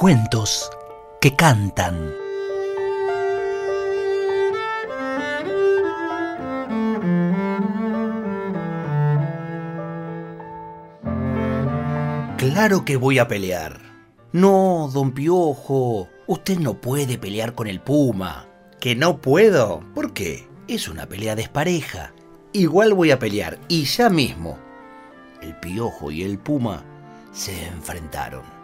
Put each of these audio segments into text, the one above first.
Cuentos que cantan. Claro que voy a pelear. No, don Piojo, usted no puede pelear con el puma. ¿Que no puedo? ¿Por qué? Es una pelea despareja. Igual voy a pelear, y ya mismo. El piojo y el puma se enfrentaron.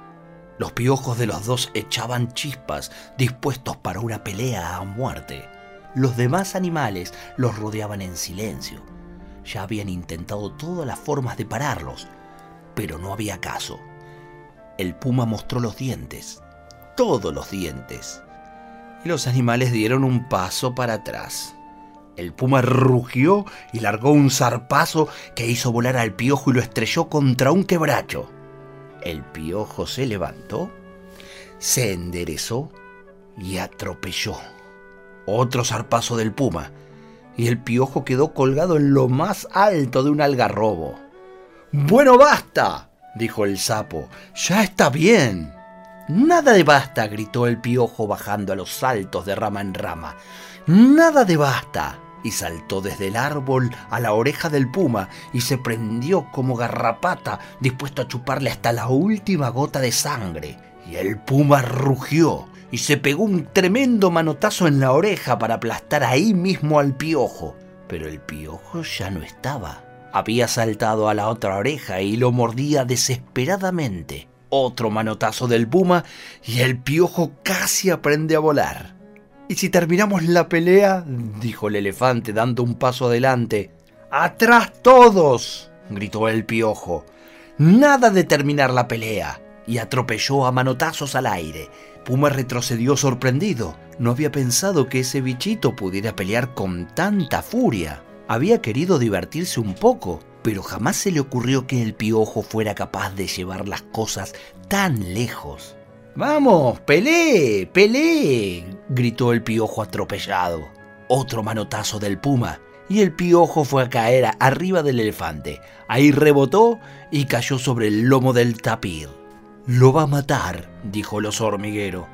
Los piojos de los dos echaban chispas, dispuestos para una pelea a muerte. Los demás animales los rodeaban en silencio. Ya habían intentado todas las formas de pararlos, pero no había caso. El puma mostró los dientes, todos los dientes, y los animales dieron un paso para atrás. El puma rugió y largó un zarpazo que hizo volar al piojo y lo estrelló contra un quebracho. El piojo se levantó, se enderezó y atropelló. Otro zarpazo del puma, y el piojo quedó colgado en lo más alto de un algarrobo. Bueno, basta, dijo el sapo, ya está bien. Nada de basta, gritó el piojo bajando a los saltos de rama en rama. Nada de basta. Y saltó desde el árbol a la oreja del puma y se prendió como garrapata, dispuesto a chuparle hasta la última gota de sangre. Y el puma rugió y se pegó un tremendo manotazo en la oreja para aplastar ahí mismo al piojo. Pero el piojo ya no estaba. Había saltado a la otra oreja y lo mordía desesperadamente. Otro manotazo del puma y el piojo casi aprende a volar. ¿Y si terminamos la pelea? dijo el elefante dando un paso adelante. ¡Atrás todos! gritó el piojo. Nada de terminar la pelea. Y atropelló a manotazos al aire. Puma retrocedió sorprendido. No había pensado que ese bichito pudiera pelear con tanta furia. Había querido divertirse un poco, pero jamás se le ocurrió que el piojo fuera capaz de llevar las cosas tan lejos. Vamos, pelé, pelé, gritó el piojo atropellado. Otro manotazo del puma y el piojo fue a caer arriba del elefante. Ahí rebotó y cayó sobre el lomo del tapir. Lo va a matar, dijo el oso hormiguero.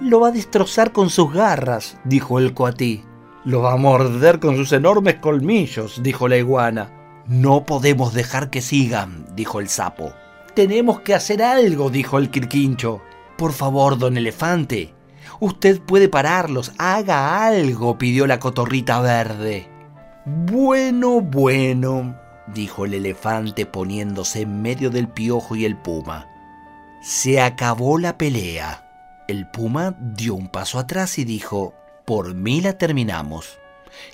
Lo va a destrozar con sus garras, dijo el coatí. Lo va a morder con sus enormes colmillos, dijo la iguana. No podemos dejar que sigan, dijo el sapo. Tenemos que hacer algo, dijo el quirquincho. Por favor, don elefante, usted puede pararlos, haga algo, pidió la cotorrita verde. Bueno, bueno, dijo el elefante poniéndose en medio del piojo y el puma. Se acabó la pelea. El puma dio un paso atrás y dijo, por mí la terminamos.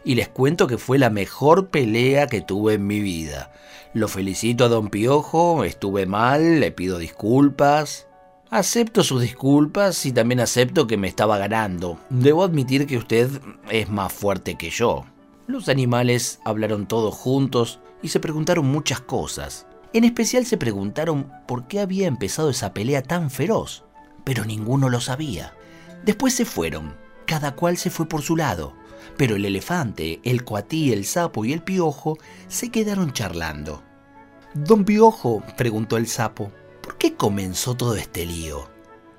Y les cuento que fue la mejor pelea que tuve en mi vida. Lo felicito a don Piojo, estuve mal, le pido disculpas. Acepto sus disculpas y también acepto que me estaba ganando. Debo admitir que usted es más fuerte que yo. Los animales hablaron todos juntos y se preguntaron muchas cosas. En especial se preguntaron por qué había empezado esa pelea tan feroz, pero ninguno lo sabía. Después se fueron, cada cual se fue por su lado, pero el elefante, el coatí, el sapo y el piojo se quedaron charlando. Don Piojo, preguntó el sapo, ¿por qué comenzó todo este lío?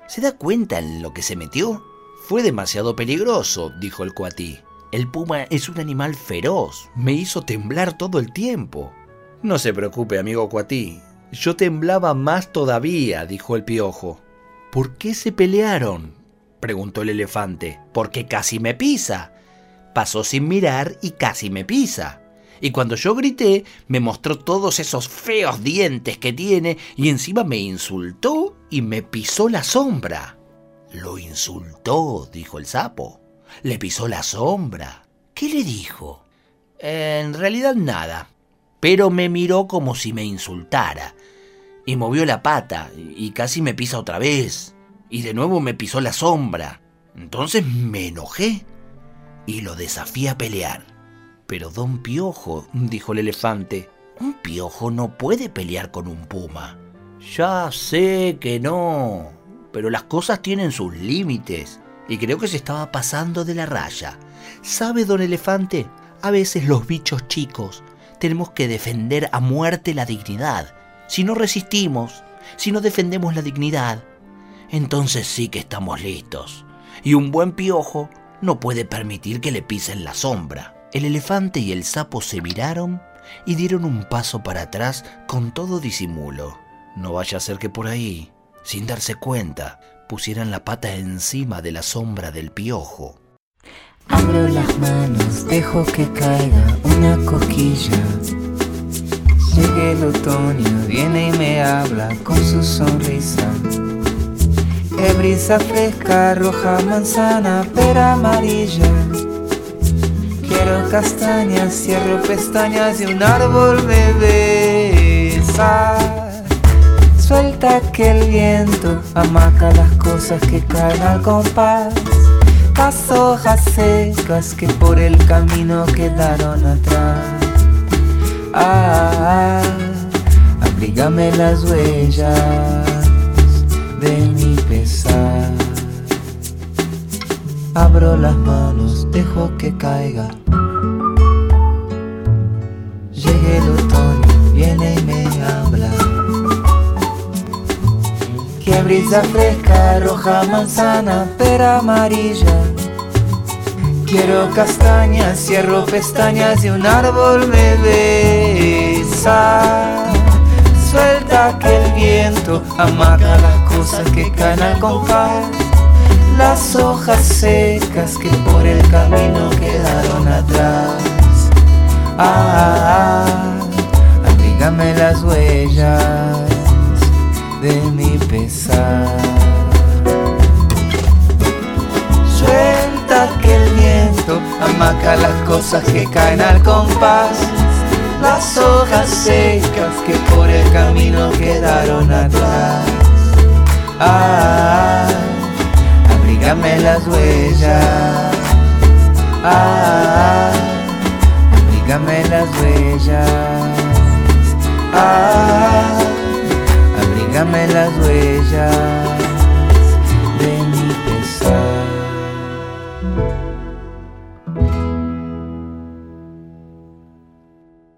¿Se da cuenta en lo que se metió? Fue demasiado peligroso, dijo el coatí. El puma es un animal feroz, me hizo temblar todo el tiempo. No se preocupe, amigo coatí, yo temblaba más todavía, dijo el piojo. ¿Por qué se pelearon? preguntó el elefante. Porque casi me pisa. Pasó sin mirar y casi me pisa. Y cuando yo grité, me mostró todos esos feos dientes que tiene y encima me insultó y me pisó la sombra. Lo insultó, dijo el sapo. Le pisó la sombra. ¿Qué le dijo? En realidad nada, pero me miró como si me insultara. Y movió la pata y casi me pisa otra vez. Y de nuevo me pisó la sombra. Entonces me enojé y lo desafié a pelear. Pero don Piojo, dijo el elefante, un piojo no puede pelear con un puma. Ya sé que no, pero las cosas tienen sus límites y creo que se estaba pasando de la raya. ¿Sabe, don elefante? A veces los bichos chicos tenemos que defender a muerte la dignidad. Si no resistimos, si no defendemos la dignidad, entonces sí que estamos listos. Y un buen piojo no puede permitir que le pisen la sombra. El elefante y el sapo se miraron y dieron un paso para atrás con todo disimulo. No vaya a ser que por ahí, sin darse cuenta, pusieran la pata encima de la sombra del piojo. Abro las manos, dejo que caiga una coquilla. Llega el otoño, viene y me habla con su sonrisa. Qué brisa fresca, roja, manzana, pera amarilla. Quiero castañas, cierro pestañas y un árbol me besa. Suelta que el viento amaca las cosas que caen al compás. Las hojas secas que por el camino quedaron atrás. Ah, abrígame las huellas de mi Las manos, dejo que caiga. Llegue el otoño, viene y me habla. Que brisa fresca, roja, manzana, pera amarilla. Quiero castañas, cierro pestañas y un árbol me besa. Suelta que el viento amaga las cosas que caen al compás. Las hojas secas que por el camino quedaron atrás. Ah, abrígame las huellas de mi pesar. Suelta que el viento amaca las cosas que caen al compás. Las hojas secas que por el camino quedaron atrás. Ah, abrígame las huellas. Ah, abrígame las huellas. Ah,